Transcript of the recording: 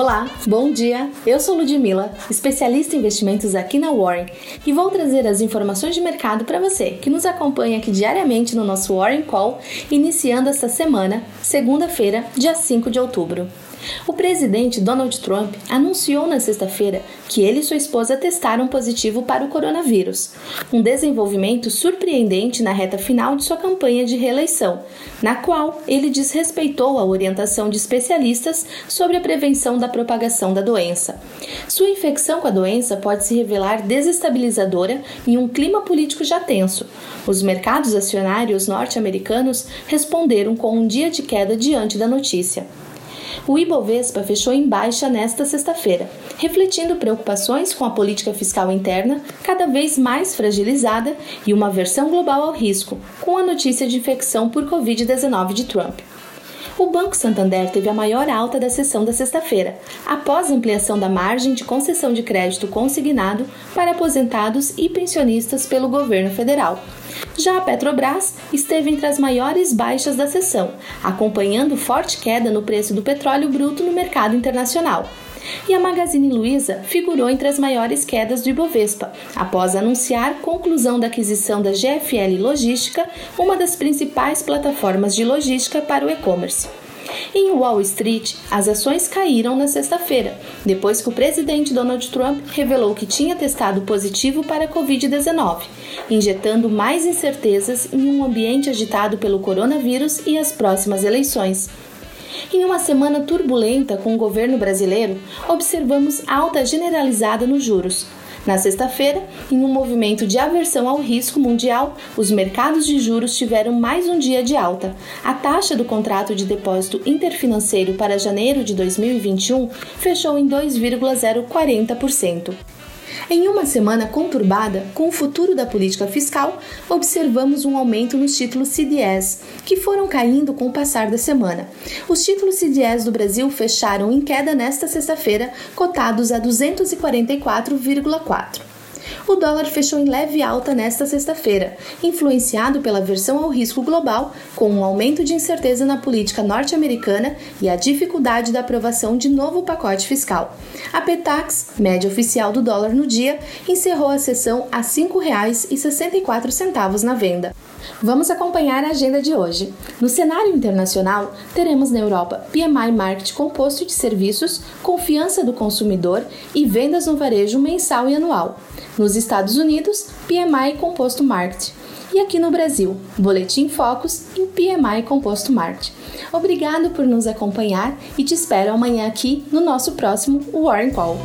Olá, bom dia. Eu sou Ludmila, especialista em investimentos aqui na Warren, e vou trazer as informações de mercado para você que nos acompanha aqui diariamente no nosso Warren Call, iniciando esta semana, segunda-feira, dia 5 de outubro. O presidente Donald Trump anunciou na sexta-feira que ele e sua esposa testaram positivo para o coronavírus, um desenvolvimento surpreendente na reta final de sua campanha de reeleição, na qual ele desrespeitou a orientação de especialistas sobre a prevenção da propagação da doença. Sua infecção com a doença pode se revelar desestabilizadora em um clima político já tenso. Os mercados acionários norte-americanos responderam com um dia de queda diante da notícia. O Ibovespa fechou em baixa nesta sexta-feira, refletindo preocupações com a política fiscal interna cada vez mais fragilizada e uma versão global ao risco, com a notícia de infecção por Covid-19 de Trump. O Banco Santander teve a maior alta da sessão da sexta-feira, após ampliação da margem de concessão de crédito consignado para aposentados e pensionistas pelo governo federal. Já a Petrobras esteve entre as maiores baixas da sessão, acompanhando forte queda no preço do petróleo bruto no mercado internacional e a Magazine Luiza figurou entre as maiores quedas do Ibovespa, após anunciar conclusão da aquisição da GFL Logística, uma das principais plataformas de logística para o e-commerce. Em Wall Street, as ações caíram na sexta-feira, depois que o presidente Donald Trump revelou que tinha testado positivo para a Covid-19, injetando mais incertezas em um ambiente agitado pelo coronavírus e as próximas eleições. Em uma semana turbulenta com o governo brasileiro, observamos alta generalizada nos juros. Na sexta-feira, em um movimento de aversão ao risco mundial, os mercados de juros tiveram mais um dia de alta. A taxa do contrato de depósito interfinanceiro para janeiro de 2021 fechou em 2,040%. Em uma semana conturbada com o futuro da política fiscal, observamos um aumento nos títulos CDS, que foram caindo com o passar da semana. Os títulos CDS do Brasil fecharam em queda nesta sexta-feira, cotados a 244,4 o dólar fechou em leve alta nesta sexta-feira, influenciado pela aversão ao risco global, com um aumento de incerteza na política norte-americana e a dificuldade da aprovação de novo pacote fiscal. A Petax, média oficial do dólar no dia, encerrou a sessão a R$ 5,64 na venda. Vamos acompanhar a agenda de hoje. No cenário internacional, teremos na Europa PMI Market composto de serviços, confiança do consumidor e vendas no varejo mensal e anual. Nos Estados Unidos, PMI Composto Market. E aqui no Brasil, Boletim Focus e PMI Composto Market. Obrigado por nos acompanhar e te espero amanhã aqui no nosso próximo Warren Call.